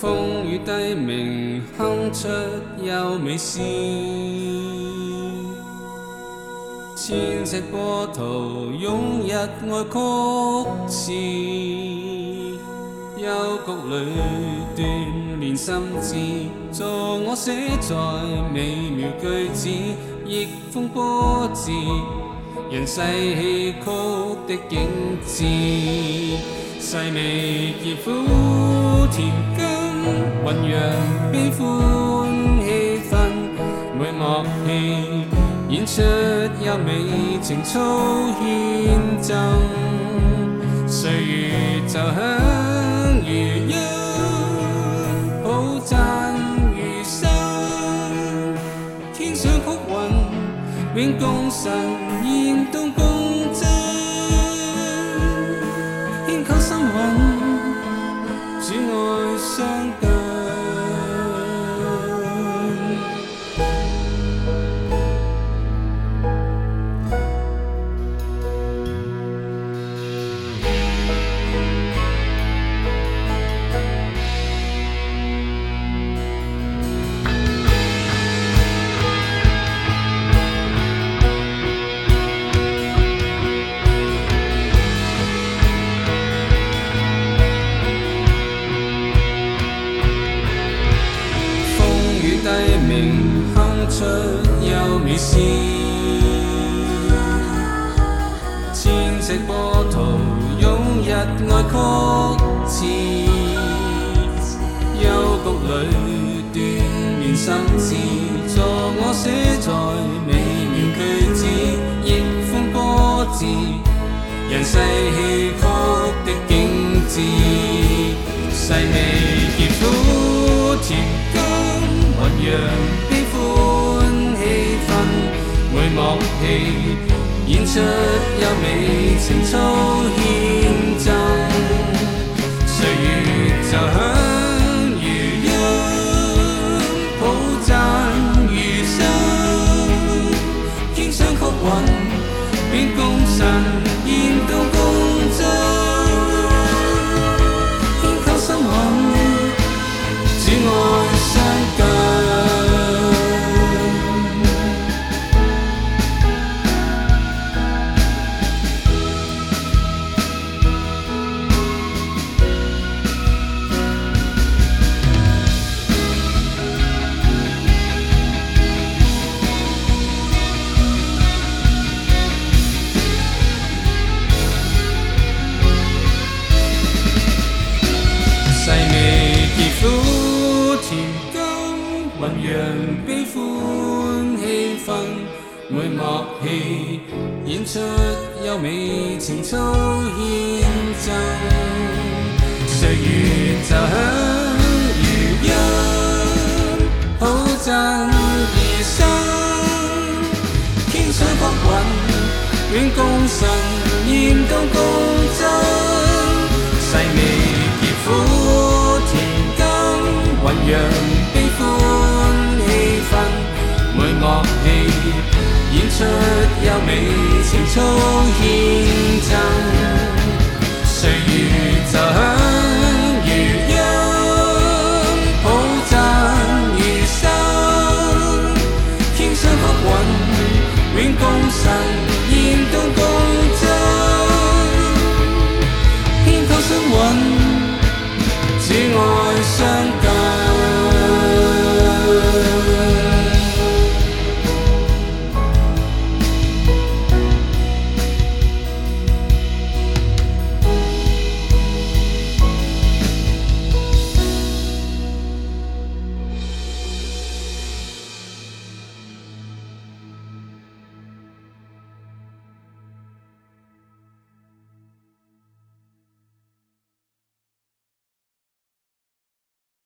风雨低鸣，哼出优美诗。千尺波涛涌入爱曲字，幽谷里锻炼心智，助我写在美妙句子。逆风波折，人世戏曲的景致，细微肌肤。甜羹，酝釀悲歡氣氛。每幕戲演出優美，情操獻贈。歲月就響如一抱讚餘生。天上曲韻永共神，現東。低明哼出幽美诗，千尺波涛涌入爱曲词，幽谷里断绵心事，助我写在美妙句子，逆风波折，人世戏曲的景致，细场边欢气氛，每幕戏演出优美情操天真，岁月就响。每幕戲演出優美情操獻贈，歲月就響如一好震而生，天水國韻願共神研究共振，細味傑苦田根醖釀。出优美情操，天赠。